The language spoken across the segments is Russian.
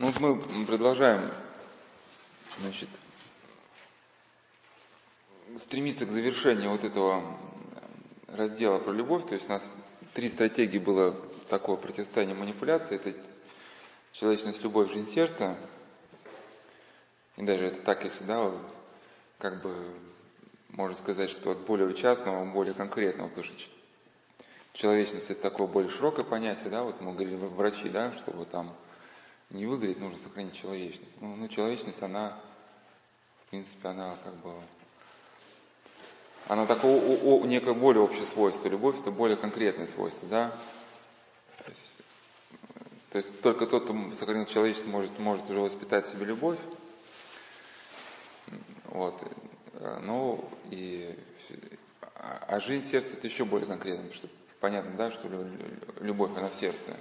Ну, мы продолжаем, значит, стремиться к завершению вот этого раздела про любовь. То есть у нас три стратегии было такое противостояние манипуляции. Это человечность, любовь, жизнь сердца. И даже это так, если, да, как бы можно сказать, что от более частного, более конкретного, потому что человечность это такое более широкое понятие, да, вот мы говорили врачи, да, чтобы там не выгореть, нужно сохранить человечность. Ну, ну человечность, она, в принципе, она как бы, она такое о, о, некое более общее свойство. Любовь это более конкретное свойство, да. То есть, то есть только тот, кто сохранил человечество, может, может уже воспитать в себе любовь. Вот. Ну и а жизнь сердца это еще более конкретно, потому что понятно, да, что любовь она в сердце.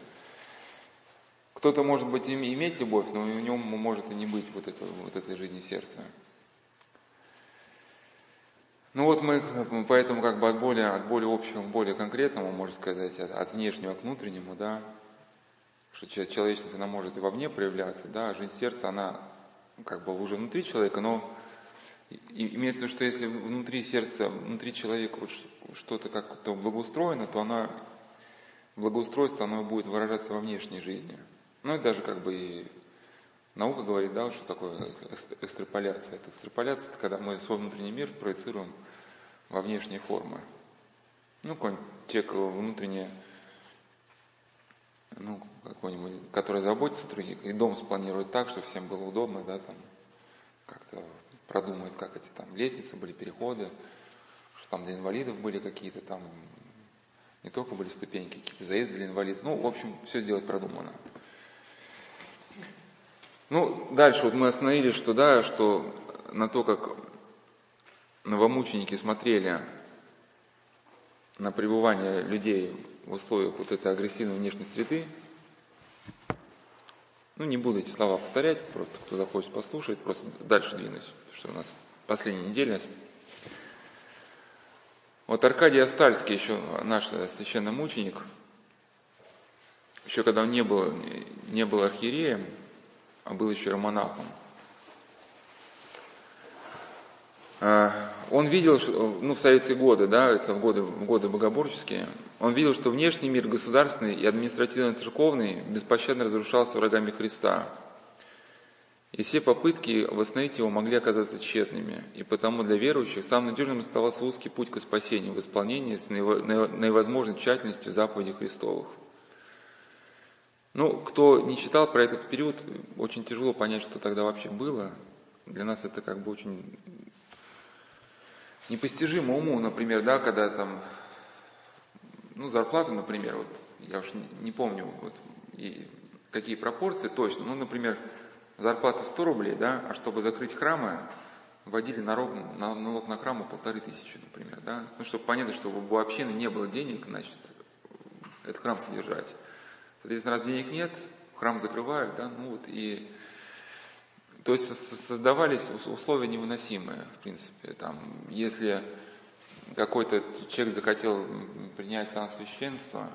Кто-то может быть иметь любовь, но у него может и не быть вот, этого, вот этой жизни сердца. Ну вот мы поэтому как бы от более, от более общего к более конкретному, можно сказать, от, от внешнего к внутреннему, да, что человечность, она может и вовне проявляться, да, а жизнь сердца, она ну, как бы уже внутри человека, но имеется в виду, что если внутри сердца, внутри человека вот что-то как-то благоустроено, то она, благоустройство, оно будет выражаться во внешней жизни. Ну, это даже как бы и наука говорит, да, что такое экстраполяция. Это экстраполяция, это когда мы свой внутренний мир проецируем во внешние формы. Ну, человек внутренне, ну, какой-нибудь, который заботится о других, и дом спланирует так, чтобы всем было удобно, да, там, как-то продумает, как эти там лестницы были, переходы, что там для инвалидов были какие-то там, не только были ступеньки, какие-то заезды для инвалидов. Ну, в общем, все сделать продумано. Ну, дальше вот мы остановились, что да, что на то, как новомученики смотрели на пребывание людей в условиях вот этой агрессивной внешней среды, ну, не буду эти слова повторять, просто кто захочет послушать, просто дальше двинусь, что у нас последняя неделя. Вот Аркадий Астальский, еще наш священный мученик, еще когда он не был, не был архиереем, а был еще романахом. А, он видел, ну, в советские годы, да, это в годы, в годы богоборческие, он видел, что внешний мир государственный и административно-церковный беспощадно разрушался врагами Христа. И все попытки восстановить его могли оказаться тщетными, и потому для верующих самым надежным оставался узкий путь к спасению в исполнении с наивозможной тщательностью заповедей Христовых – ну, кто не читал про этот период, очень тяжело понять, что тогда вообще было. Для нас это как бы очень непостижимо уму, например, да, когда там, ну, зарплата, например, вот, я уж не, помню, вот, и какие пропорции точно, ну, например, зарплата 100 рублей, да, а чтобы закрыть храмы, вводили налог на, налог на храмы полторы тысячи, например, да, ну, чтобы понятно, что у общины не было денег, значит, этот храм содержать. Соответственно, раз денег нет, храм закрывают, да, ну вот и то есть создавались условия невыносимые, в принципе. Там, если какой-то человек захотел принять сан священства,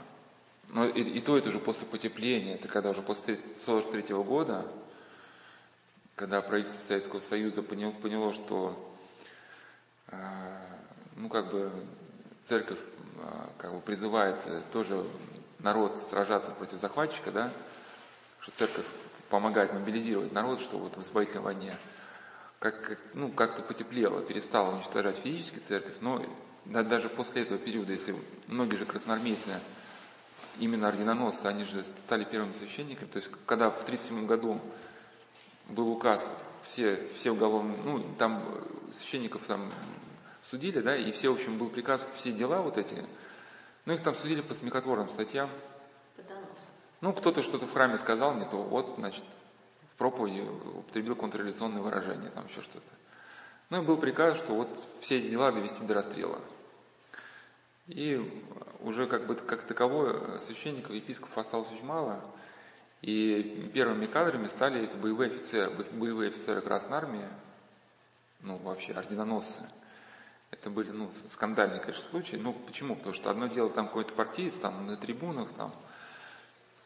но и, и то это уже после потепления, это когда уже после 1943 года, когда правительство Советского Союза поняло, поняло что э, ну, как бы церковь э, как бы призывает тоже народ сражаться против захватчика, да, что церковь помогает мобилизировать народ, что вот в освободительной войне, как, ну, как-то потеплело, перестала уничтожать физически церковь, но да, даже после этого периода, если многие же красноармейцы, именно орденоносцы, они же стали первыми священниками, то есть когда в 1937 году был указ, все, все уголовные, ну, там священников там судили, да, и все, в общем, был приказ, все дела вот эти, ну, их там судили по смехотворным статьям. По Ну, кто-то что-то в храме сказал не то, вот, значит, в проповеди употребил контрреволюционные выражения, там еще что-то. Ну, и был приказ, что вот все эти дела довести до расстрела. И уже как бы как таковое священников, епископов осталось очень мало. И первыми кадрами стали это боевые офицеры, боевые офицеры Красной Армии, ну вообще орденоносцы. Это были, ну, скандальные, конечно, случаи. Ну, почему? Потому что одно дело там какой-то партиец, там, на трибунах, там,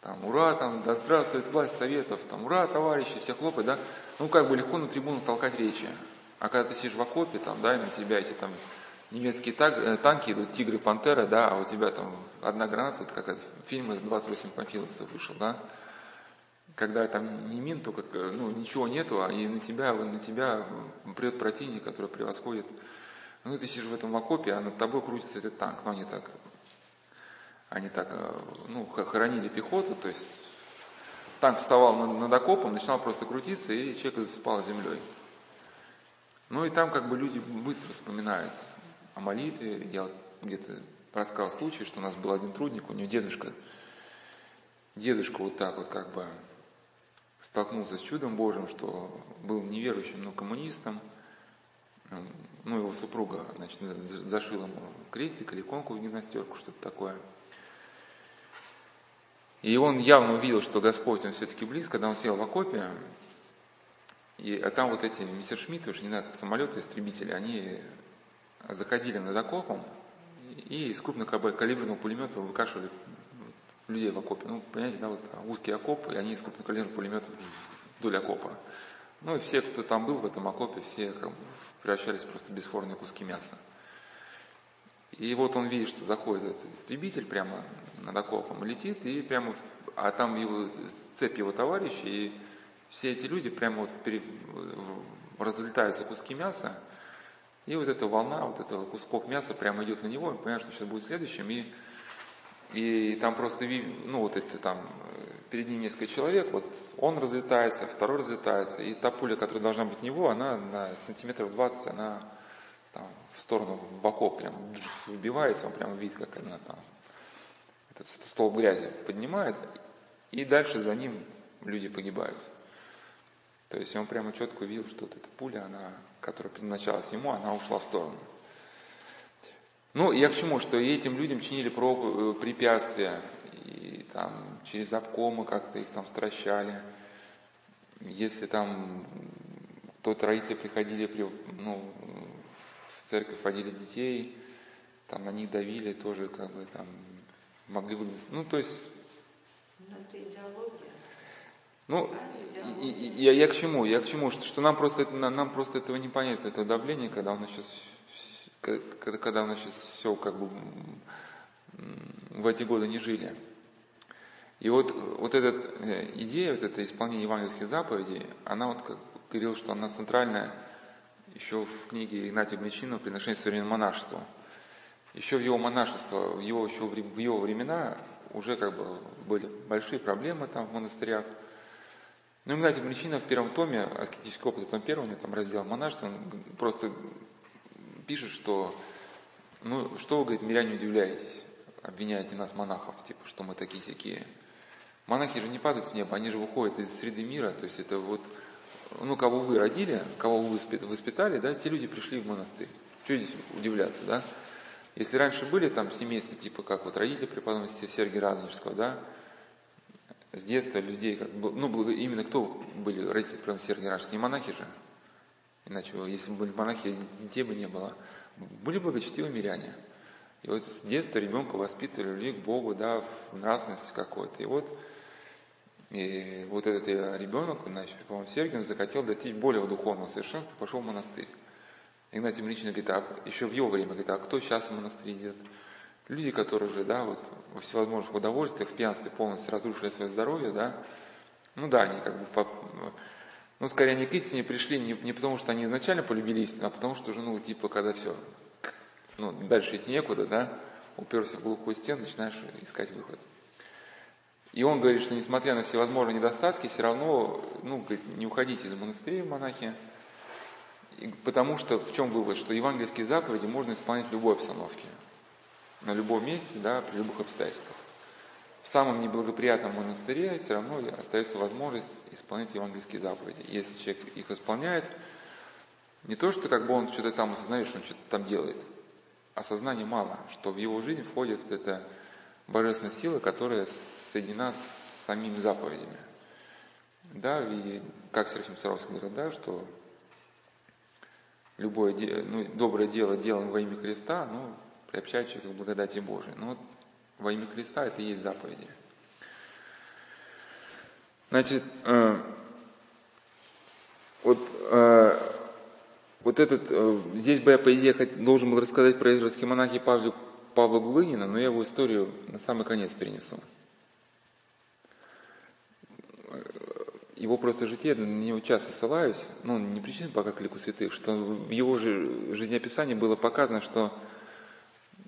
там, ура, там, да здравствует власть советов, там, ура, товарищи, все хлопают, да, ну, как бы легко на трибуну толкать речи. А когда ты сидишь в окопе, там, да, и на тебя эти там немецкие э, танки идут, тигры, пантеры, да, а у тебя там одна граната, вот как фильм 28 панфиловцев вышел, да, когда там не мин, только, э, ну, ничего нету, а и на тебя, на тебя прет противник, который превосходит. Ну, ты сидишь в этом окопе, а над тобой крутится этот танк, но они так, они так, э, ну, хоронили пехоту, то есть танк вставал над, над окопом, начинал просто крутиться, и человек засыпал землей. Ну и там как бы люди быстро вспоминают о молитве. Я где-то рассказал случай, что у нас был один трудник, у него дедушка, дедушка вот так вот как бы столкнулся с чудом Божьим, что был неверующим, но коммунистом. Ну, его супруга, значит, зашила ему крестик или иконку в гимнастерку, что-то такое. И он явно увидел, что Господь, он все-таки близко, когда он сел в окопе, и, а там вот эти мессершмитты, уж не знаю, самолеты, истребители, они заходили над окопом и из крупнокалиберного пулемета выкашивали людей в окопе. Ну, понимаете, да, вот узкий окоп, и они из крупнокалиберного пулемета вдоль окопа. Ну и все, кто там был в этом окопе, все превращались просто в бесформенные куски мяса. И вот он видит, что заходит этот истребитель прямо над окопом, летит, и прямо, а там его, цепь его товарища, и все эти люди прямо вот пере, разлетаются куски мяса, и вот эта волна, вот этого кусков мяса прямо идет на него, он понимает, что сейчас будет следующим, и, и там просто, ну вот это там, перед ним несколько человек, вот он разлетается, второй разлетается, и та пуля, которая должна быть в него, она на сантиметров 20, она там, в сторону, в окоп прям выбивается, он прямо видит, как она там, этот столб грязи поднимает, и дальше за ним люди погибают. То есть он прямо четко видел, что вот эта пуля, она, которая предназначалась ему, она ушла в сторону. Ну, я к чему, что этим людям чинили э, препятствия, и там через обкомы как-то их там стращали. Если там кто-то родители приходили, при, ну, в церковь водили детей, там на них давили тоже, как бы там могли бы, ну, то есть... Но это идеология. Ну, и, и, я, я к чему? Я к чему? Что, что нам просто нам просто этого не понять, это давление, когда нас сейчас, когда, у нас сейчас все как бы в эти годы не жили. И вот, вот эта э, идея, вот это исполнение евангельских заповедей, она вот как говорил, что она центральная еще в книге Игнатия Гнечинова «Приношение современного монашества». Еще в его монашество, в его, еще в его времена уже как бы были большие проблемы там в монастырях – ну, Игнатий Млечинов в первом томе, аскетический опыт, том первом, там раздел монашества, он просто пишет, что, ну, что вы, говорит, миряне удивляетесь, обвиняете нас, монахов, типа, что мы такие сякие. Монахи же не падают с неба, они же выходят из среды мира, то есть это вот, ну, кого вы родили, кого вы воспитали, да, те люди пришли в монастырь. Что здесь удивляться, да? Если раньше были там семейства, типа как вот родители преподобного Сергия Радонежского, да, с детства людей, как ну, именно кто были родители прям Сергия Раш, не монахи же. Иначе, если бы были монахи, детей бы не было. Были благочестивые миряне. И вот с детства ребенка воспитывали людей к Богу, да, в нравственность какой-то. И вот, и вот этот ребенок, значит, по-моему, Сергий, он захотел достичь более духовного совершенства, пошел в монастырь. Игнатий Млечный говорит, а еще в его время, говорит, а кто сейчас в монастырь идет? Люди, которые уже, да, вот во всевозможных удовольствиях, в пьянстве полностью разрушили свое здоровье, да, ну да, они как бы, ну скорее они к истине пришли не, не потому, что они изначально полюбили истину, а потому что уже, ну, типа, когда все, ну, дальше идти некуда, да, уперся в глухую стену, начинаешь искать выход. И он говорит, что несмотря на всевозможные недостатки, все равно, ну, говорит, не уходите из монастыря, монахи, потому что в чем вывод, что евангельские заповеди можно исполнять в любой обстановке на любом месте, да, при любых обстоятельствах. В самом неблагоприятном монастыре все равно остается возможность исполнять евангельские заповеди. Если человек их исполняет, не то, что как бы он что-то там осознает, что он что-то там делает, осознания мало, что в его жизнь входит эта божественная сила, которая соединена с самими заповедями. Да, и как Серафим Саровский говорил, да, что любое ну, доброе дело делаем во имя Христа, ну, приобщать человека к благодати Божией. Но вот во имя Христа это и есть заповеди. Значит, э, вот, э, вот этот, э, здесь бы я, по идее, должен был рассказать про израильские монахи Павла, Павла Гулынина, но я его историю на самый конец перенесу. Его просто житие, на него часто ссылаюсь, ну, не причина пока к святых, что в его же жизнеописании было показано, что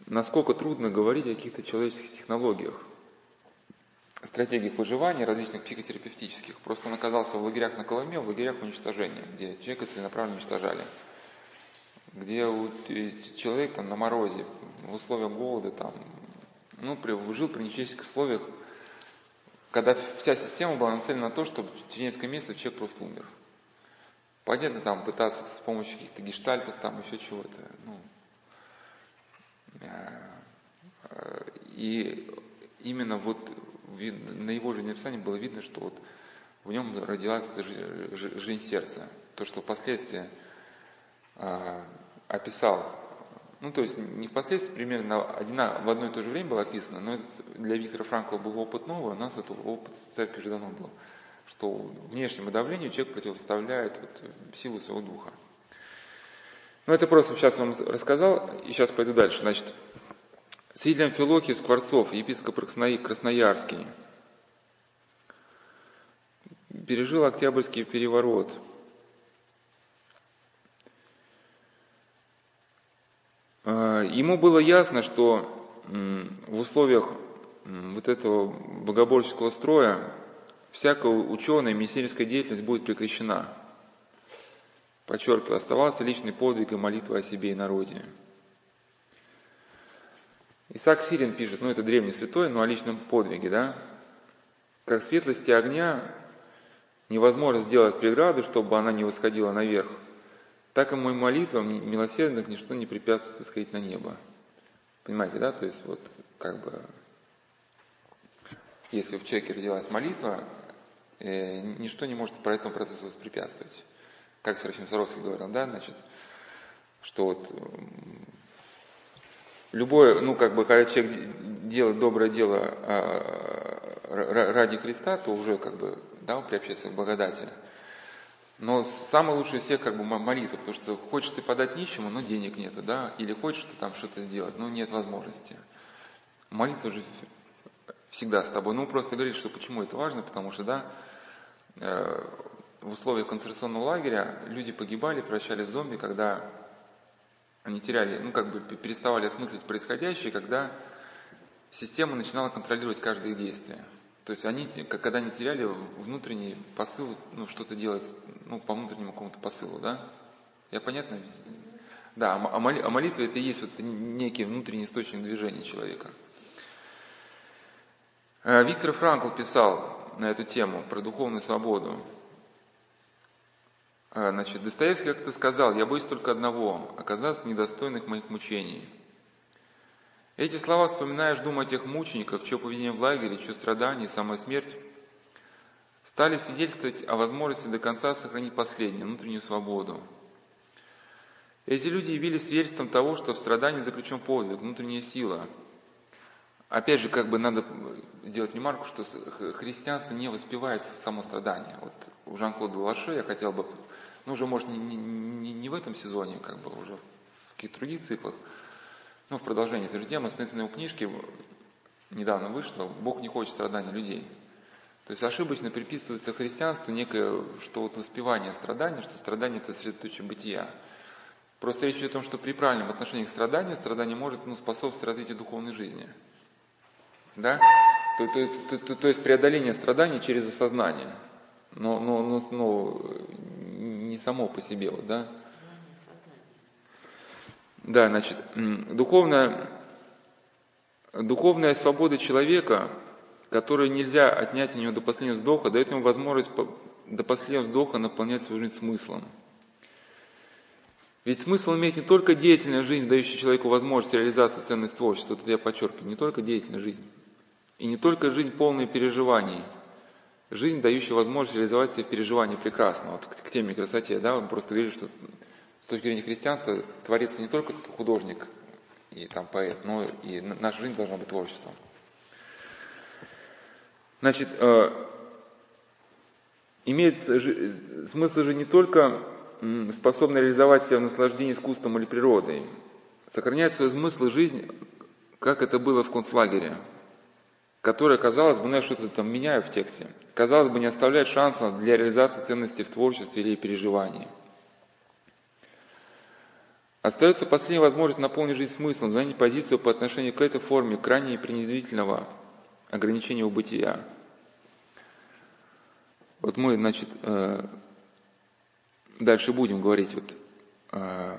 насколько трудно говорить о каких-то человеческих технологиях стратегиях выживания различных психотерапевтических. Просто он оказался в лагерях на Колыме, в лагерях уничтожения, где человека целенаправленно уничтожали. Где у человека на морозе, в условиях голода, там, ну, жил при нечеловеческих условиях, когда вся система была нацелена на то, чтобы через несколько месяцев человек просто умер. Понятно, там пытаться с помощью каких-то гештальтов, там еще чего-то. Ну, и именно вот на его жизнеописании было видно, что вот в нем родилась жизнь сердца. То, что впоследствии э, описал, ну то есть не впоследствии, примерно одина, в одно и то же время было описано, но для Виктора Франкла был опыт новый, у нас это опыт церкви уже давно был, что внешнему давлению человек противоставляет вот, силу своего духа. Ну это просто сейчас вам рассказал, и сейчас пойду дальше. Значит, Свидетелем Филохий Скворцов, епископ Красноярский, пережил Октябрьский переворот. А, ему было ясно, что в условиях вот этого богоборческого строя всякая ученая мессерская деятельность будет прекращена. Подчеркиваю, оставался личный подвиг и молитва о себе и народе. Исаак Сирин пишет, ну это древний святой, но о личном подвиге, да? Как светлости огня невозможно сделать преграды, чтобы она не восходила наверх, так и мой молитвам милосердных ничто не препятствует восходить на небо. Понимаете, да? То есть вот как бы, если в человеке родилась молитва, э, ничто не может по этому процессу воспрепятствовать. Как Серафим Саровский говорил, да, значит, что вот Любое, ну как бы, когда человек делает доброе дело а, ради Христа, то уже как бы, да, он приобщается к благодати. Но самое лучшее всех как бы молитва, потому что хочешь ты подать нищему, но денег нету, да, или хочешь ты там что-то сделать, но нет возможности. Молитва же всегда с тобой. Ну, просто говорит, что почему это важно, потому что, да, э, в условиях концентрационного лагеря люди погибали, превращались в зомби, когда они теряли, ну как бы переставали осмыслить происходящее, когда система начинала контролировать каждое действие. То есть они, когда они теряли внутренний посыл, ну что-то делать, ну по внутреннему какому-то посылу, да? Я понятно? Да, а, а молитва это и есть вот некий внутренний источник движения человека. Э, Виктор Франкл писал на эту тему про духовную свободу. А, значит, Достоевский как-то сказал, я боюсь только одного, оказаться недостойных моих мучений. Эти слова вспоминаешь, думая о тех мучениках, чье поведение в лагере, чье страдание, самая смерть, стали свидетельствовать о возможности до конца сохранить последнюю, внутреннюю свободу. Эти люди явились свидетельством того, что в страдании заключен подвиг, внутренняя сила. Опять же, как бы надо сделать ремарку, что христианство не воспевается в само страдание. Вот у Жан-Клода Лаше я хотел бы ну, уже, может, не, не, не в этом сезоне, как бы уже в каких-то других циклах, но в продолжении этой же темы, остановиться на его книжке, недавно вышло «Бог не хочет страдания людей». То есть ошибочно приписывается христианству некое, что вот воспевание страдания, что страдание – это средоточие бытия. Просто речь идет о том, что при правильном отношении к страданию, страдание может ну, способствовать развитию духовной жизни. Да? То, то, то, то, то есть преодоление страданий через осознание. Но, но, но, но не само по себе, вот, да? Да, значит, духовная, духовная свобода человека, которую нельзя отнять у него до последнего вздоха, дает ему возможность до последнего вздоха наполнять свою жизнь смыслом. Ведь смысл имеет не только деятельная жизнь, дающая человеку возможность реализации ценности творчества, это я подчеркиваю, не только деятельная жизнь, и не только жизнь полная переживаний – жизнь, дающая возможность реализовать все переживания прекрасно. Вот к, к теме красоте, да, он просто говорит, что с точки зрения христианства творится не только художник и там поэт, но и наша жизнь должна быть творчеством. Значит, э, имеет смысл же не только способна реализовать себя в наслаждении искусством или природой, сохранять свой смысл жизнь, как это было в концлагере, которое, казалось бы, ну я что-то там меняю в тексте, казалось бы, не оставляет шанса для реализации ценностей в творчестве или переживании. Остается последняя возможность наполнить жизнь смыслом, занять позицию по отношению к этой форме крайне пренебрежительного ограничения у бытия. Вот мы, значит, э, дальше будем говорить вот, э,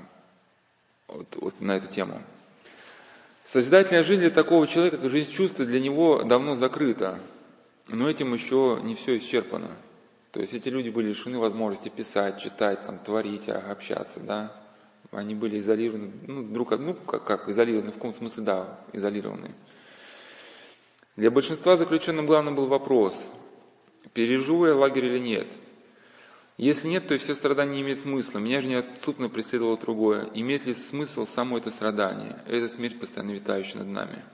вот, вот на эту тему. Созидательная жизнь для такого человека, как жизнь чувства, для него давно закрыта, но этим еще не все исчерпано. То есть эти люди были лишены возможности писать, читать, там, творить, а, общаться, да. Они были изолированы, ну, друг от, ну, как, как изолированы, в каком смысле, да, изолированы. Для большинства заключенным главным был вопрос, переживу я лагерь или нет – если нет, то и все страдания не имеют смысла. Меня же неотступно преследовало другое. Имеет ли смысл само это страдание? Это смерть, постоянно витающая над нами.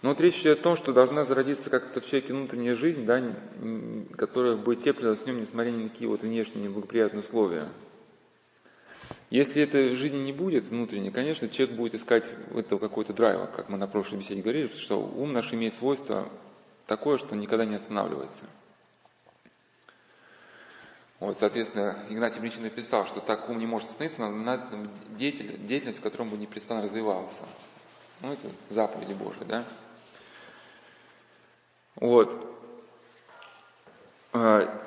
Но вот речь идет о том, что должна зародиться как-то в человеке внутренняя жизнь, да, которая бы теплилась в нем, несмотря ни на какие вот внешние неблагоприятные условия. Если этой жизни не будет внутренней, конечно, человек будет искать этого какой-то драйва, как мы на прошлой беседе говорили, что ум наш имеет свойство такое, что никогда не останавливается. Вот, соответственно, Игнатий Мричин написал, что так ум не может остановиться, надо, деятель, деятельность, в котором бы непрестанно развивался. Ну, это заповеди Божии, да? Вот. А,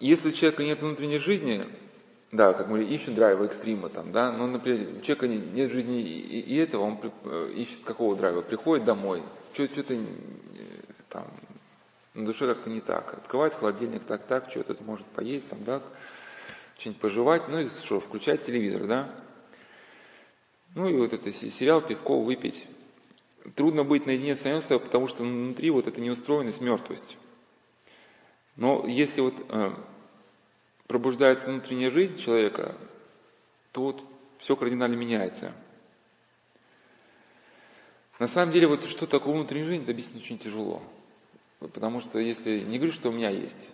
если у человека нет внутренней жизни, да, как мы ищут драйва экстрима там, да, но, например, у человека нет жизни и, и этого, он э, ищет какого драйва, приходит домой, что-то там, на душе как-то не так. Открывает холодильник так-так, что-то может поесть, там, да, что-нибудь пожевать, ну и что, включать телевизор, да. Ну и вот это сериал, пивко выпить. Трудно быть наедине с самим собой, потому что внутри вот эта неустроенность, мертвость. Но если вот э, пробуждается внутренняя жизнь человека, то вот все кардинально меняется. На самом деле, вот что такое внутренняя жизнь, это объяснить очень тяжело. Потому что если не говорю, что у меня есть,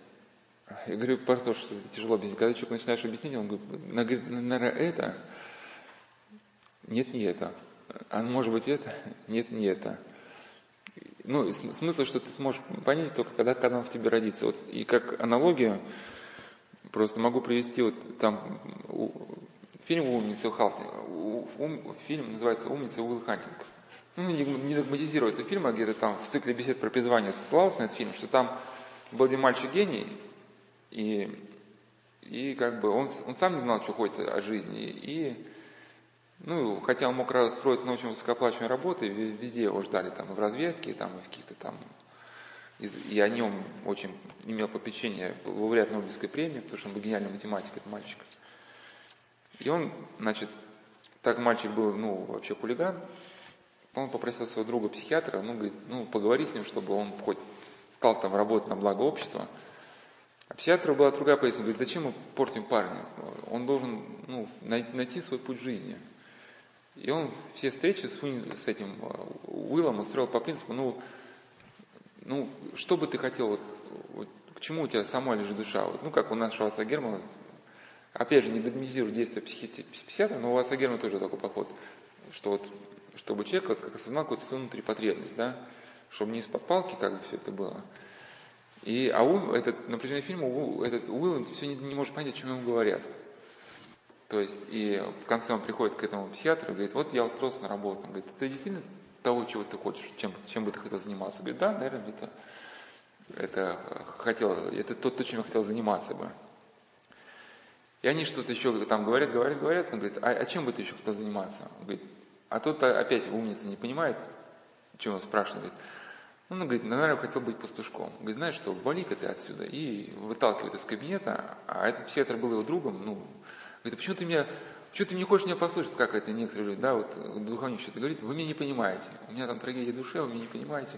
я говорю про то, что тяжело объяснить. Когда человек начинаешь объяснить, он говорит, наверное, это, нет, не это. А может быть это, нет, не это. Ну, смысл, что ты сможешь понять только, когда, он в тебе родится. Вот, и как аналогию, просто могу привести, вот там у, фильм «Умница» у ум, фильм называется «Умница» Уилл Хантинг ну, не догматизирую этот фильм, а где-то там в цикле бесед про призвание ссылался на этот фильм, что там был один мальчик гений, и, и как бы он, он сам не знал, что хочет о жизни, и ну, хотя он мог строиться на очень высокооплачиваемой работе, везде его ждали, там, и в разведке, там, и в каких-то там, и, и о нем очень имел попечение лауреат Нобелевской премии, потому что он был гениальный математик, этот мальчик. И он, значит, так мальчик был, ну, вообще хулиган, он попросил своего друга психиатра, ну, говорит, ну, поговори с ним, чтобы он хоть стал там работать на благо общества. А психиатру была другая позиция, говорит, зачем мы портим парня? Он должен ну, найти свой путь жизни. И он все встречи с, с этим э, Уиллом устроил по принципу, ну, ну, что бы ты хотел, вот, вот, к чему у тебя сама лежит душа? Вот, ну, как у нас Шварца Германа, опять же, не догматизирует действия психиатра, но у вас Германа тоже такой подход, что вот чтобы человек как осознал какую-то свою внутреннюю потребность, да, чтобы не из-под палки как бы все это было. И, а ум, этот, на протяжении фильма этот Уилл все не, не может понять, о чем ему говорят. То есть, и в конце он приходит к этому психиатру и говорит, вот я устроился на работу. Он говорит, ты действительно того, чего ты хочешь, чем, чем бы ты хотел заниматься? говорит, да, наверное, это, это хотел, это то, то, чем я хотел заниматься бы. И они что-то еще там говорят, говорят, говорят. Он говорит, а, а чем бы ты еще хотел заниматься? Он говорит, а тот опять умница не понимает, чего он спрашивает. Ну, он говорит, наверное, хотел быть пастушком. Говорит, знаешь что, вали-ка ты отсюда. И выталкивает из кабинета, а этот психиатр был его другом, ну, говорит, а почему ты меня, почему ты не хочешь меня послушать, как это некоторые люди, да, вот духовник что-то говорит, вы меня не понимаете. У меня там трагедия души, вы меня не понимаете.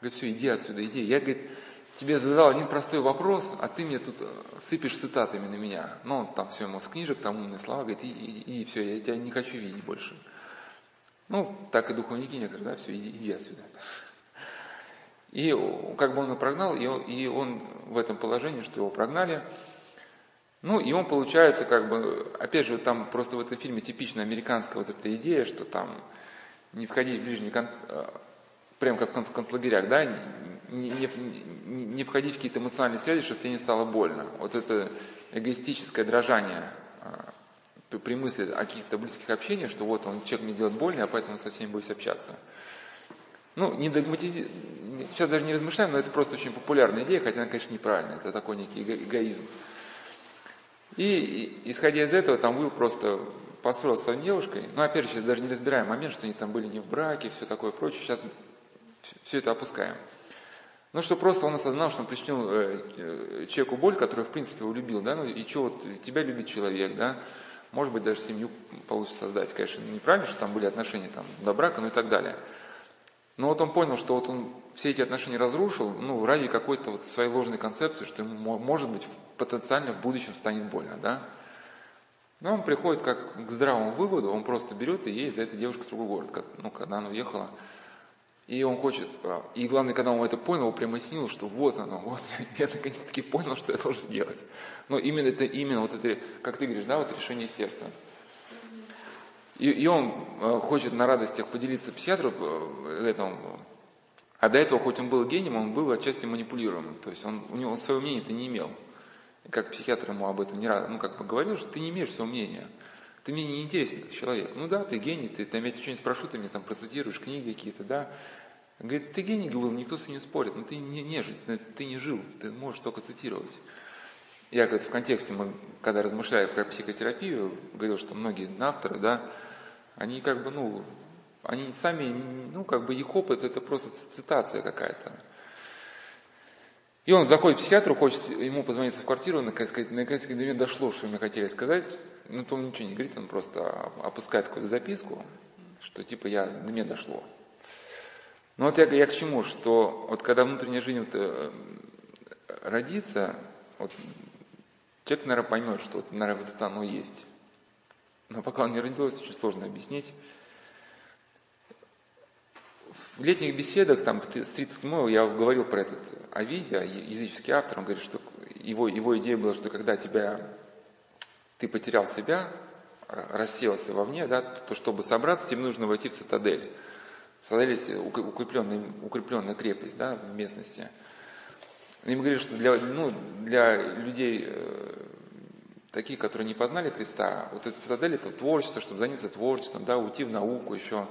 Говорит, все, иди отсюда, иди. Я, говорит, тебе задал один простой вопрос, а ты мне тут э, сыпешь цитатами на меня. Ну, там все ему с книжек, там умные слова, говорит, иди, иди, все, я тебя не хочу видеть больше. Ну, так и духовники некоторые, да, все, иди, иди отсюда. И как бы он его прогнал, и он, и он в этом положении, что его прогнали. Ну, и он получается, как бы, опять же, там просто в этом фильме типичная американская вот эта идея, что там не входить в ближний контакт, э, прям как в концлагерях, да, не, не, не входить в какие-то эмоциональные связи, чтобы тебе не стало больно. Вот это эгоистическое дрожание э, при мысли о каких-то близких общениях, что вот он человек мне делает больно, а поэтому со всеми боюсь общаться. Ну, не догматизи... Сейчас даже не размышляем, но это просто очень популярная идея, хотя она, конечно, неправильная. Это такой некий эго- эгоизм. И, исходя из этого, там Уилл просто построил с своей девушкой. Но опять же, сейчас даже не разбираем момент, что они там были не в браке, все такое прочее. Сейчас все это опускаем. Ну, что просто он осознал, что он причинил э, э, человеку боль, которую, в принципе, его любил, да, ну, и что вот тебя любит человек, да, может быть, даже семью получится создать. Конечно, неправильно, что там были отношения там, до брака, ну и так далее. Но вот он понял, что вот он все эти отношения разрушил, ну, ради какой-то вот своей ложной концепции, что ему, может быть, потенциально в будущем станет больно, да. Но он приходит как к здравому выводу, он просто берет и едет за этой девушкой в другой город, как, ну, когда она уехала. И он хочет, а, и главное, когда он это понял, он прямо снил, что вот оно, вот, я наконец-таки понял, что я должен делать. Но именно это, именно вот это, как ты говоришь, да, вот решение сердца. И, и он э, хочет на радостях поделиться психиатру этому. А до этого, хоть он был гением, он был отчасти манипулируемым. То есть он, у него своего мнения-то не имел. Как психиатр ему об этом не раз, ну, как бы говорил, что ты не имеешь своего мнения. Ты мне не интересен как человек. Ну да, ты гений, ты, там, я тебя что-нибудь спрошу, ты мне там процитируешь книги какие-то, да. Говорит, ты гений был, никто с ним не спорит, но ты не, не жить, ты не жил, ты можешь только цитировать. Я говорит, в контексте, мы, когда размышляли про психотерапию, говорил, что многие авторы, да, они как бы, ну, они сами, ну, как бы их опыт, это просто цитация какая-то. И он заходит к психиатру, хочет ему позвониться в квартиру, наконец, наконец до меня дошло, что мне хотели сказать. Ну, то он ничего не говорит, он просто опускает какую-то записку, что типа я, до меня дошло. Ну вот я, я к чему, что вот когда внутренняя жизнь вот, э, родится, вот, человек, наверное, поймет, что, наверное, вот это оно есть. Но пока он не родился, очень сложно объяснить. В летних беседах, там, с 37 я говорил про этот Овидия, языческий автор, он говорит, что его, его идея была, что когда тебя, ты потерял себя, рассеялся вовне, да, то чтобы собраться, тебе нужно войти в цитадель. Цитадель – это укрепленная, укрепленная крепость да, в местности. И мы говорили, что для, ну, для людей э, такие, которые не познали Христа, вот эта цитадель – это творчество, чтобы заняться творчеством, да, уйти в науку еще.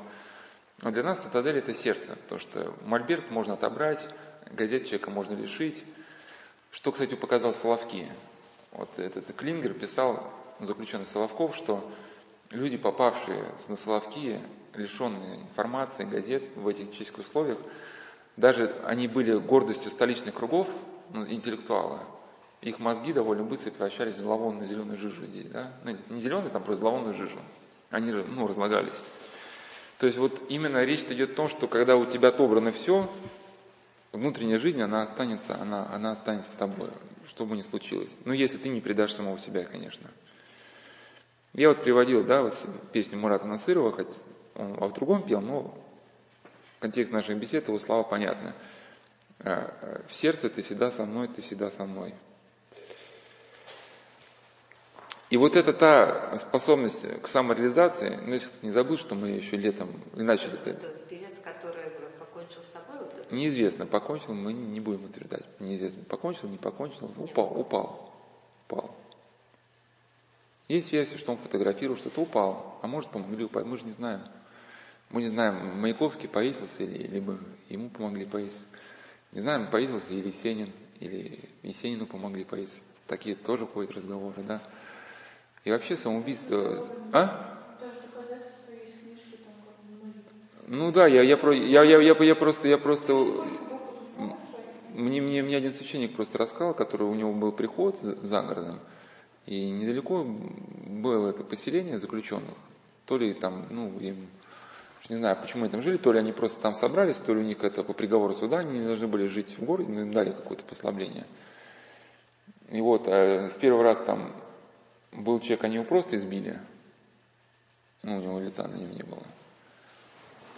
Но для нас цитадель – это сердце, потому что мольберт можно отобрать, газет человека можно лишить. Что, кстати, показал Соловки. Вот этот Клингер писал, заключенный Соловков, что люди, попавшие на Соловки, лишенные информации, газет в этих человеческих условиях, даже они были гордостью столичных кругов, ну, интеллектуалы, их мозги довольно быстро превращались в зловонную зеленую жижу здесь, да? Ну, не зеленую, там просто зловонную жижу. Они, ну, разлагались. То есть вот именно речь идет о том, что когда у тебя отобрано все, внутренняя жизнь, она останется, она, она останется с тобой, что бы ни случилось. Ну, если ты не предашь самого себя, конечно. Я вот приводил, да, вот песню Мурата Насырова, хоть он а в другом пел, но в контексте нашей беседы его слова понятны. «Э, э, в сердце ты всегда со мной, ты всегда со мной. И вот это та способность к самореализации, ну, если не забудь, что мы еще летом начали это. Это певец, который покончил с собой? Вот это? Неизвестно, покончил, мы не будем утверждать. Неизвестно, покончил, не покончил, упал, упал, упал. Есть версия, что он фотографировал, что-то упал, а может помогли упасть, мы же не знаем. Мы не знаем, Маяковский повесился, или, либо ему помогли повеситься. Не знаем, повесился или Есенин, или Есенину помогли повеситься. Такие тоже ходят разговоры, да. И вообще самоубийство... А? Ну да, я, я, я, я, я, я просто, я просто, мне, мне, мне один священник просто рассказал, который у него был приход за городом, и недалеко было это поселение заключенных, то ли там, ну, им, не знаю, почему они там жили, то ли они просто там собрались, то ли у них это по приговору суда, они не должны были жить в городе, но им дали какое-то послабление. И вот, а в первый раз там был человек, они его просто избили. Ну, у него лица на нем не было.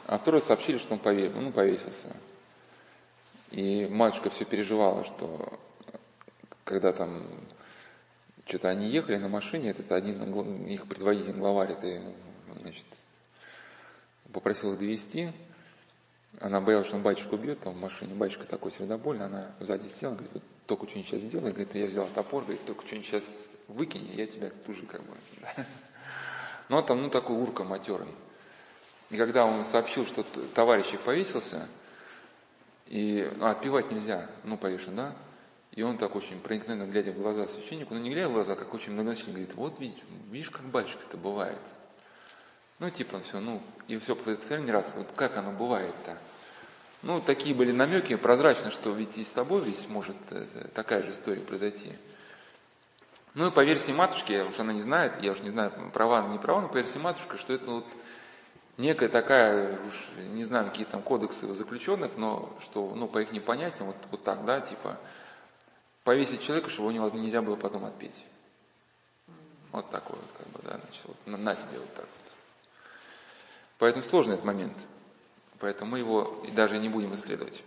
А второй сообщили, что он повесился. Ну, повесился. И матушка все переживала, что когда там что-то они ехали на машине, этот один их предводитель, главарь, это, значит, попросил их довести. Она боялась, что он батюшку убьет там в машине. Батюшка такой сердобольный, она сзади села, говорит, вот только что-нибудь сейчас сделай. Говорит, я взял топор, говорит, только что-нибудь сейчас выкини, я тебя тут же как бы. Ну, а там, ну, такой урка матерый. И когда он сообщил, что товарищ их повесился, и а, отпевать нельзя, ну, повешен, да? И он так очень проникновенно, глядя в глаза священнику, ну, не глядя в глаза, как очень многозначительно говорит, вот видишь, видишь, как батюшка-то бывает. Ну, типа, все, ну, и все повторял не раз, вот как оно бывает-то. Ну, такие были намеки, прозрачно, что ведь и с тобой ведь может э, такая же история произойти. Ну и по версии матушки, уж она не знает, я уж не знаю, права она не права, но по версии матушки, что это вот некая такая, уж не знаю, какие там кодексы у заключенных, но что, ну, по их понятиям, вот, вот так, да, типа, повесить человека, чтобы его нельзя было потом отпеть. Вот такой вот, как бы, да, значит, вот, на, на тебе вот так вот. Поэтому сложный этот момент. Поэтому мы его даже не будем исследовать.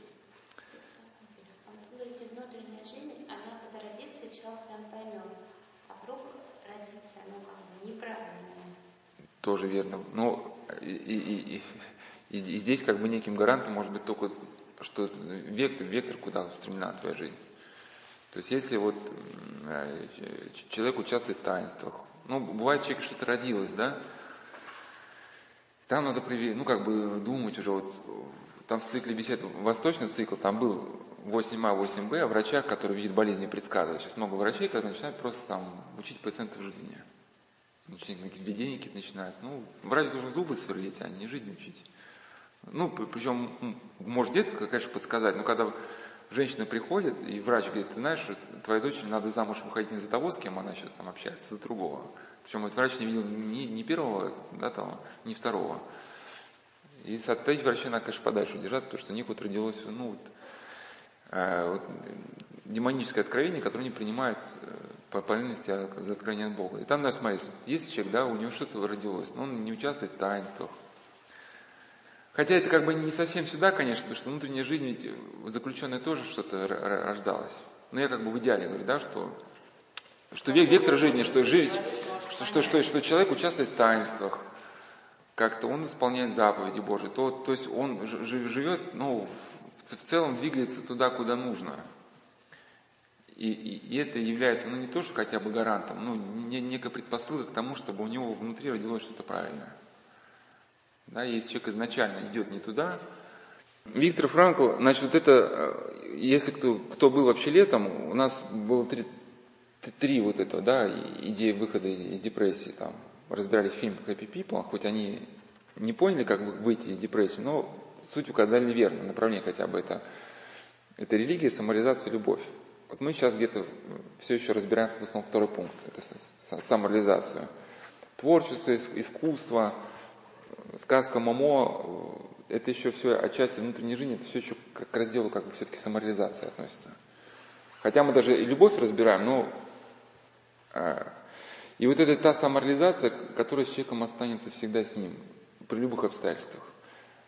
Тоже верно. Но и, и, и, и, и здесь как бы неким гарантом может быть только, что вектор, вектор, куда устремлена твоя жизнь. То есть если вот э, человек участвует в таинствах, ну, бывает человек что-то родилось, да, там надо проверить, ну, как бы думать уже, вот, там в цикле бесед, восточный цикл, там был 8А, 8Б, о врачах, которые видят болезни предсказывают. Сейчас много врачей, которые начинают просто там учить пациентов жизни. Начинают какие-то какие-то начинаются. Ну, врач должен зубы сверлить, а не жизнь учить. Ну, причем, может детка, конечно, подсказать, но когда женщина приходит, и врач говорит, ты знаешь, твоей дочери надо замуж выходить не за того, с кем она сейчас там общается, за другого. Причем этот врач не видел ни, ни первого, да, там, ни второго. И от этих врачей надо, конечно, подальше держаться, потому что у них вот родилось, ну, вот, вот, демоническое откровение, которое не принимает э, по полности за откровение от Бога. И там надо смотреть, есть человек, да, у него что-то родилось, но он не участвует в таинствах. Хотя это как бы не совсем сюда, конечно, потому что внутренняя жизнь ведь заключенная тоже что-то рождалось. Но я как бы в идеале говорю, да, что, что вектор жизни, что жить, что, что, что, что человек участвует в таинствах, как-то он исполняет заповеди Божьи, то, то есть он живет, ну, в, целом двигается туда, куда нужно. И, и, и это является, ну, не то, что хотя бы гарантом, ну, не, некая предпосылка к тому, чтобы у него внутри родилось что-то правильное. Да, если человек изначально идет не туда. Виктор Франкл, значит, вот это, э, если кто, кто был вообще летом, у нас было три, три вот это, да, идеи выхода из, из депрессии. Там разбирали фильм Happy People, хоть они не поняли, как выйти из депрессии, но суть указали верно, направление хотя бы это, это религия, самореализация, любовь. Вот мы сейчас где-то все еще разбираем в основном второй пункт, это самореализацию. Творчество, искусство, сказка Момо, это еще все отчасти внутренней жизни, это все еще к разделу как бы все-таки самореализации относится. Хотя мы даже и любовь разбираем, но а, и вот это та самореализация, которая с человеком останется всегда с ним, при любых обстоятельствах.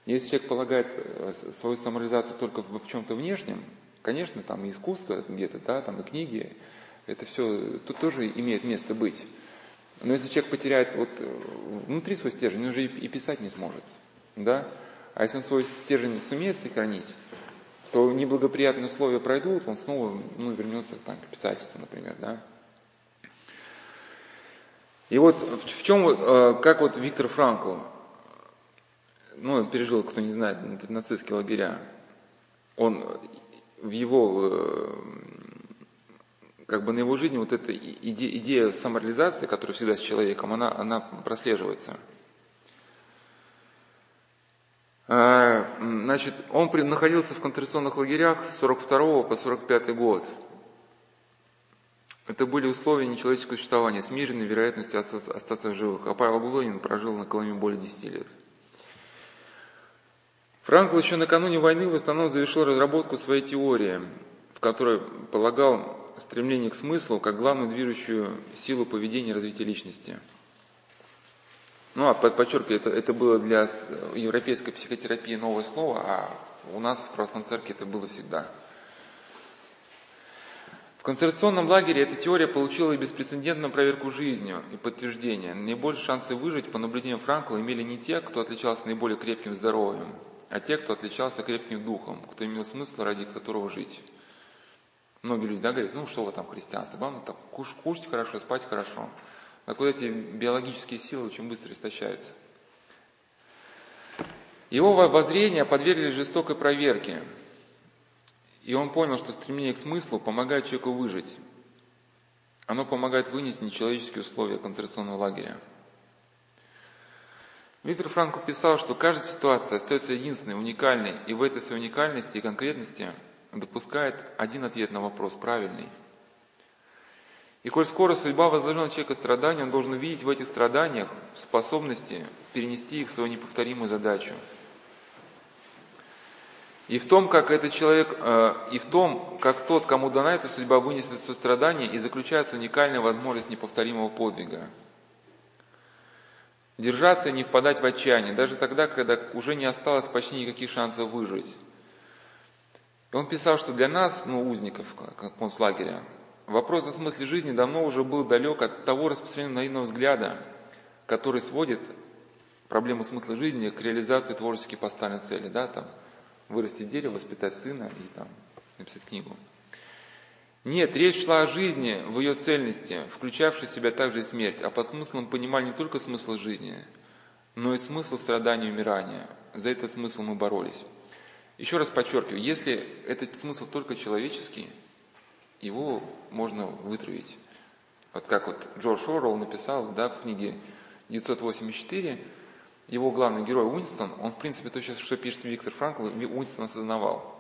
Если человек полагает э, свою самореализацию только в, чем-то внешнем, конечно, там и искусство где-то, да, там и книги, это все тут тоже имеет место быть. Но если человек потеряет вот э, внутри свой стержень, он уже и, и писать не сможет. Да? А если он свой стержень сумеет сохранить, то неблагоприятные условия пройдут, он снова ну, вернется там, к писательству, например. Да? И вот в чем, э, как вот Виктор Франкл, ну, пережил, кто не знает, нацистские лагеря, он в его э, как бы на его жизни вот эта идея, идея самореализации, которая всегда с человеком, она, она прослеживается. А, значит, он находился в концентрационных лагерях с 42 по 45 год. Это были условия нечеловеческого существования с вероятностью остаться в живых. А Павел Булонин прожил на Колыме более 10 лет. Франкл еще накануне войны в основном завершил разработку своей теории, в которой полагал стремление к смыслу как главную движущую силу поведения и развития личности. Ну, а подчеркиваю, это, это было для европейской психотерапии новое слово, а у нас в Православной Церкви это было всегда. В концентрационном лагере эта теория получила и беспрецедентную проверку жизнью и подтверждение. Наибольшие шансы выжить, по наблюдениям Франкла, имели не те, кто отличался наиболее крепким здоровьем, а те, кто отличался крепким духом, кто имел смысл, ради которого жить. Многие люди да, говорят, ну что вы там, христианство, главное так, куш, кушать хорошо, спать хорошо. Так вот эти биологические силы очень быстро истощаются. Его воззрения подвергли жестокой проверке, и он понял, что стремление к смыслу помогает человеку выжить. Оно помогает вынести нечеловеческие условия концентрационного лагеря. Виктор Франкл писал, что каждая ситуация остается единственной, уникальной, и в этой своей уникальности и конкретности допускает один ответ на вопрос, правильный. И коль скоро судьба возложила на человека страдания, он должен увидеть в этих страданиях способности перенести их в свою неповторимую задачу. И в том, как этот человек, э, и в том, как тот, кому дана эта судьба, вынесет сострадание, и заключается уникальная возможность неповторимого подвига – Держаться и не впадать в отчаяние, даже тогда, когда уже не осталось почти никаких шансов выжить. И он писал, что для нас, ну, узников концлагеря, вопрос о смысле жизни давно уже был далек от того распространенного наивного взгляда, который сводит проблему смысла жизни к реализации творчески поставленной цели, да, там, вырастить дерево, воспитать сына и там написать книгу. Нет, речь шла о жизни в ее цельности, включавшей в себя также и смерть, а под смыслом понимали не только смысл жизни, но и смысл страдания и умирания. За этот смысл мы боролись. Еще раз подчеркиваю, если этот смысл только человеческий, его можно вытравить. Вот как вот Джордж Орвелл написал да, в книге 984, его главный герой Уинстон, он в принципе то, что пишет Виктор Франкл, Уинстон осознавал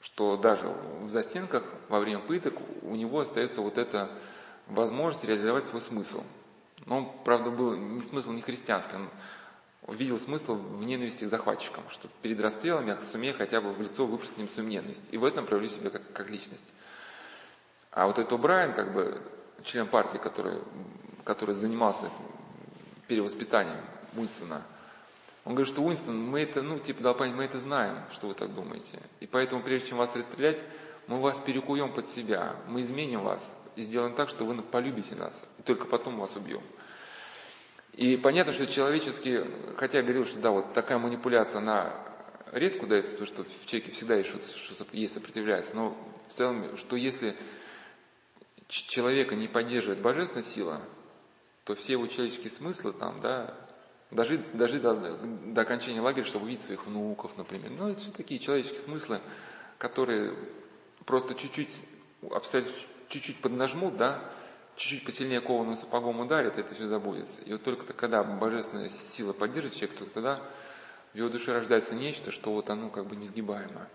что даже в застенках во время пыток у него остается вот эта возможность реализовать свой смысл. Но он, правда, был не смысл не христианский, он видел смысл в ненависти к захватчикам, что перед расстрелом я сумею хотя бы в лицо выпустить им свою ненависть. И в этом проявлю себя как, как личность. А вот этот Брайан, как бы член партии, который, который занимался перевоспитанием Уинстона, он говорит, что Уинстон, мы это, ну, типа, понять, мы это знаем, что вы так думаете. И поэтому, прежде чем вас расстрелять, мы вас перекуем под себя, мы изменим вас и сделаем так, что вы полюбите нас, и только потом вас убьем. И понятно, что человечески, хотя я говорил, что да, вот такая манипуляция, она редко дается, потому что в человеке всегда есть что есть сопротивляется, но в целом, что если человека не поддерживает божественная сила, то все его человеческие смыслы там, да, дожить, дожить до, до окончания лагеря, чтобы увидеть своих внуков, например. Ну, это все такие человеческие смыслы, которые просто чуть-чуть обстоятельства чуть-чуть поднажмут, да, чуть-чуть посильнее кованым сапогом ударят, это все забудется. И вот только когда божественная сила поддержит человека, только тогда в его душе рождается нечто, что вот оно как бы несгибаемое.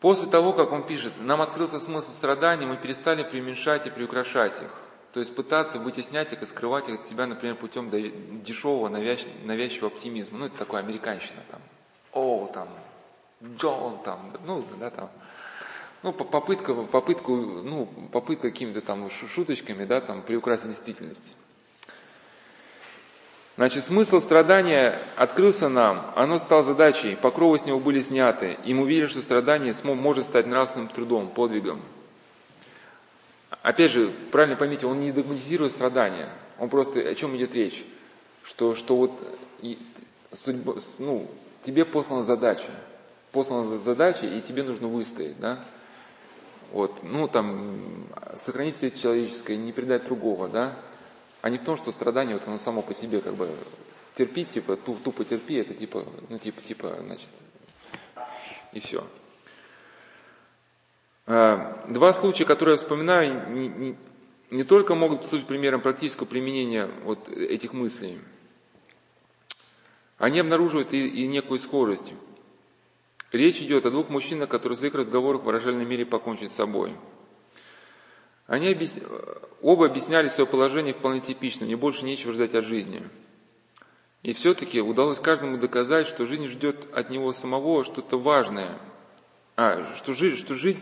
После того, как он пишет, нам открылся смысл страданий, мы перестали преуменьшать и приукрашать их. То есть пытаться вытеснять их и скрывать их от себя, например, путем дешевого навязчивого оптимизма. Ну, это такое американщина там. О, там, Джон там, ну, да, там. Ну, попытка, попытку, ну, попытка какими-то там шуточками, да, там, приукрасить действительность. Значит, смысл страдания открылся нам, оно стало задачей, покровы с него были сняты, и мы увидели, что страдание может стать нравственным трудом, подвигом. Опять же, правильно поймите, он не догматизирует страдания. Он просто, о чем идет речь? Что, что вот и, судьба, ну, тебе послана задача. Послана задача, и тебе нужно выстоять, да? Вот, ну, там, сохранить все человеческое, не предать другого, да? А не в том, что страдание, вот оно само по себе, как бы, терпеть, типа, тупо терпи, это типа, ну, типа, типа, значит, и все. А, два случая, которые я вспоминаю, не, только могут послужить примером практического применения вот этих мыслей, они обнаруживают и, и некую схожесть. Речь идет о двух мужчинах, которые в своих разговорах выражали намерение покончить с собой. Они объяс... оба объясняли свое положение вполне типично, не больше нечего ждать от жизни. И все-таки удалось каждому доказать, что жизнь ждет от него самого что-то важное, а, что, жизнь, что жизнь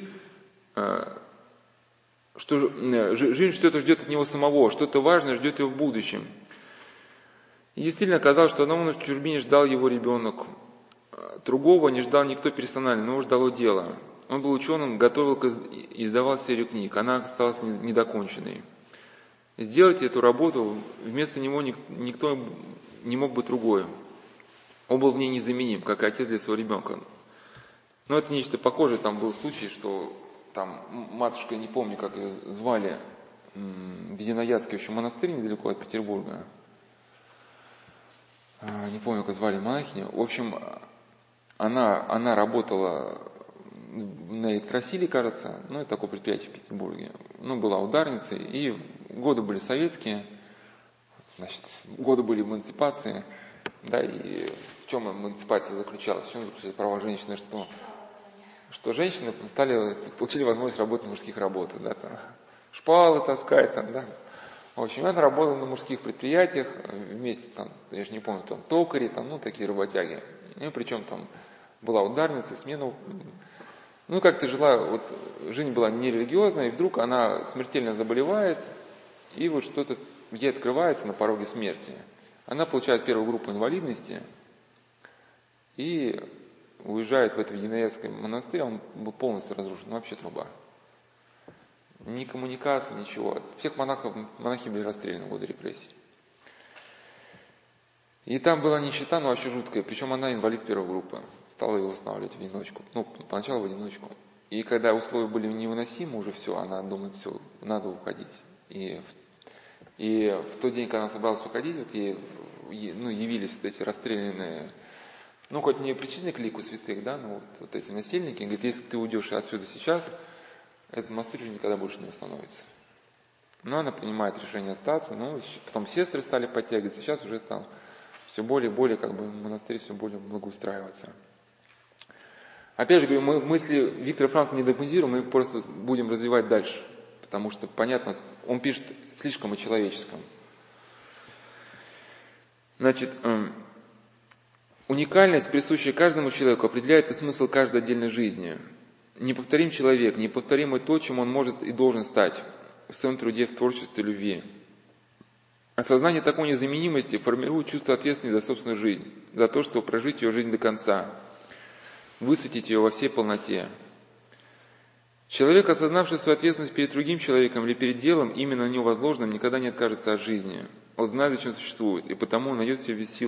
что жизнь что-то ждет от него самого, что-то важное ждет его в будущем. И действительно оказалось, что одного в чужбине ждал его ребенок, другого не ждал никто персонально, но его ждало дело. Он был ученым, готовил и издавал серию книг, она осталась недоконченной. Сделать эту работу вместо него никто не мог бы другой. Он был в ней незаменим, как и отец для своего ребенка. Но это нечто похожее. Там был случай, что там матушка, не помню, как ее звали, в Единоядский еще монастырь недалеко от Петербурга. А, не помню, как звали монахиню. В общем, она, она работала на электросиле, кажется, ну, это такое предприятие в Петербурге. Ну, была ударницей, и годы были советские, значит, годы были эмансипации, да, и в чем эмансипация заключалась? В чем заключалась права женщины, что, что женщины стали, получили возможность работать на мужских работах, да, там, шпалы таскать, там, да. В общем, она работала на мужских предприятиях вместе, там, я же не помню, там, токари, там, ну, такие работяги. И причем там была ударница, смену ну, как-то жила, вот жизнь была нерелигиозная, и вдруг она смертельно заболевает, и вот что-то ей открывается на пороге смерти. Она получает первую группу инвалидности и уезжает в этот Единоядский монастырь, он был полностью разрушен, ну, вообще труба. Ни коммуникации, ничего. Всех монахов, монахи были расстреляны в годы репрессий. И там была нищета, но вообще жуткая, причем она инвалид первой группы стала его восстанавливать в одиночку. Ну, поначалу в одиночку. И когда условия были невыносимы, уже все, она думает, все, надо уходить. И, и в тот день, когда она собралась уходить, вот ей, ну, явились вот эти расстрелянные, ну, хоть не причастны к лику святых, да, но вот, вот эти насильники, говорит, если ты уйдешь отсюда сейчас, этот монастырь уже никогда больше не восстановится. Но она принимает решение остаться, но потом сестры стали подтягиваться, сейчас уже стал все более и более, как бы монастырь все более благоустраиваться. Опять же говорю, мы мысли Виктора Франкла не документируем, мы просто будем развивать дальше. Потому что, понятно, он пишет слишком о человеческом. Значит, эм, уникальность, присущая каждому человеку, определяет и смысл каждой отдельной жизни. Неповторим человек, неповторимый то, чем он может и должен стать в своем труде, в творчестве, любви. Осознание такой незаменимости формирует чувство ответственности за собственную жизнь, за то, чтобы прожить ее жизнь до конца – высветить ее во всей полноте. Человек, осознавший свою ответственность перед другим человеком или перед делом, именно на него возложенным, никогда не откажется от жизни. Он знает, зачем существует, и потому он найдет в себе силы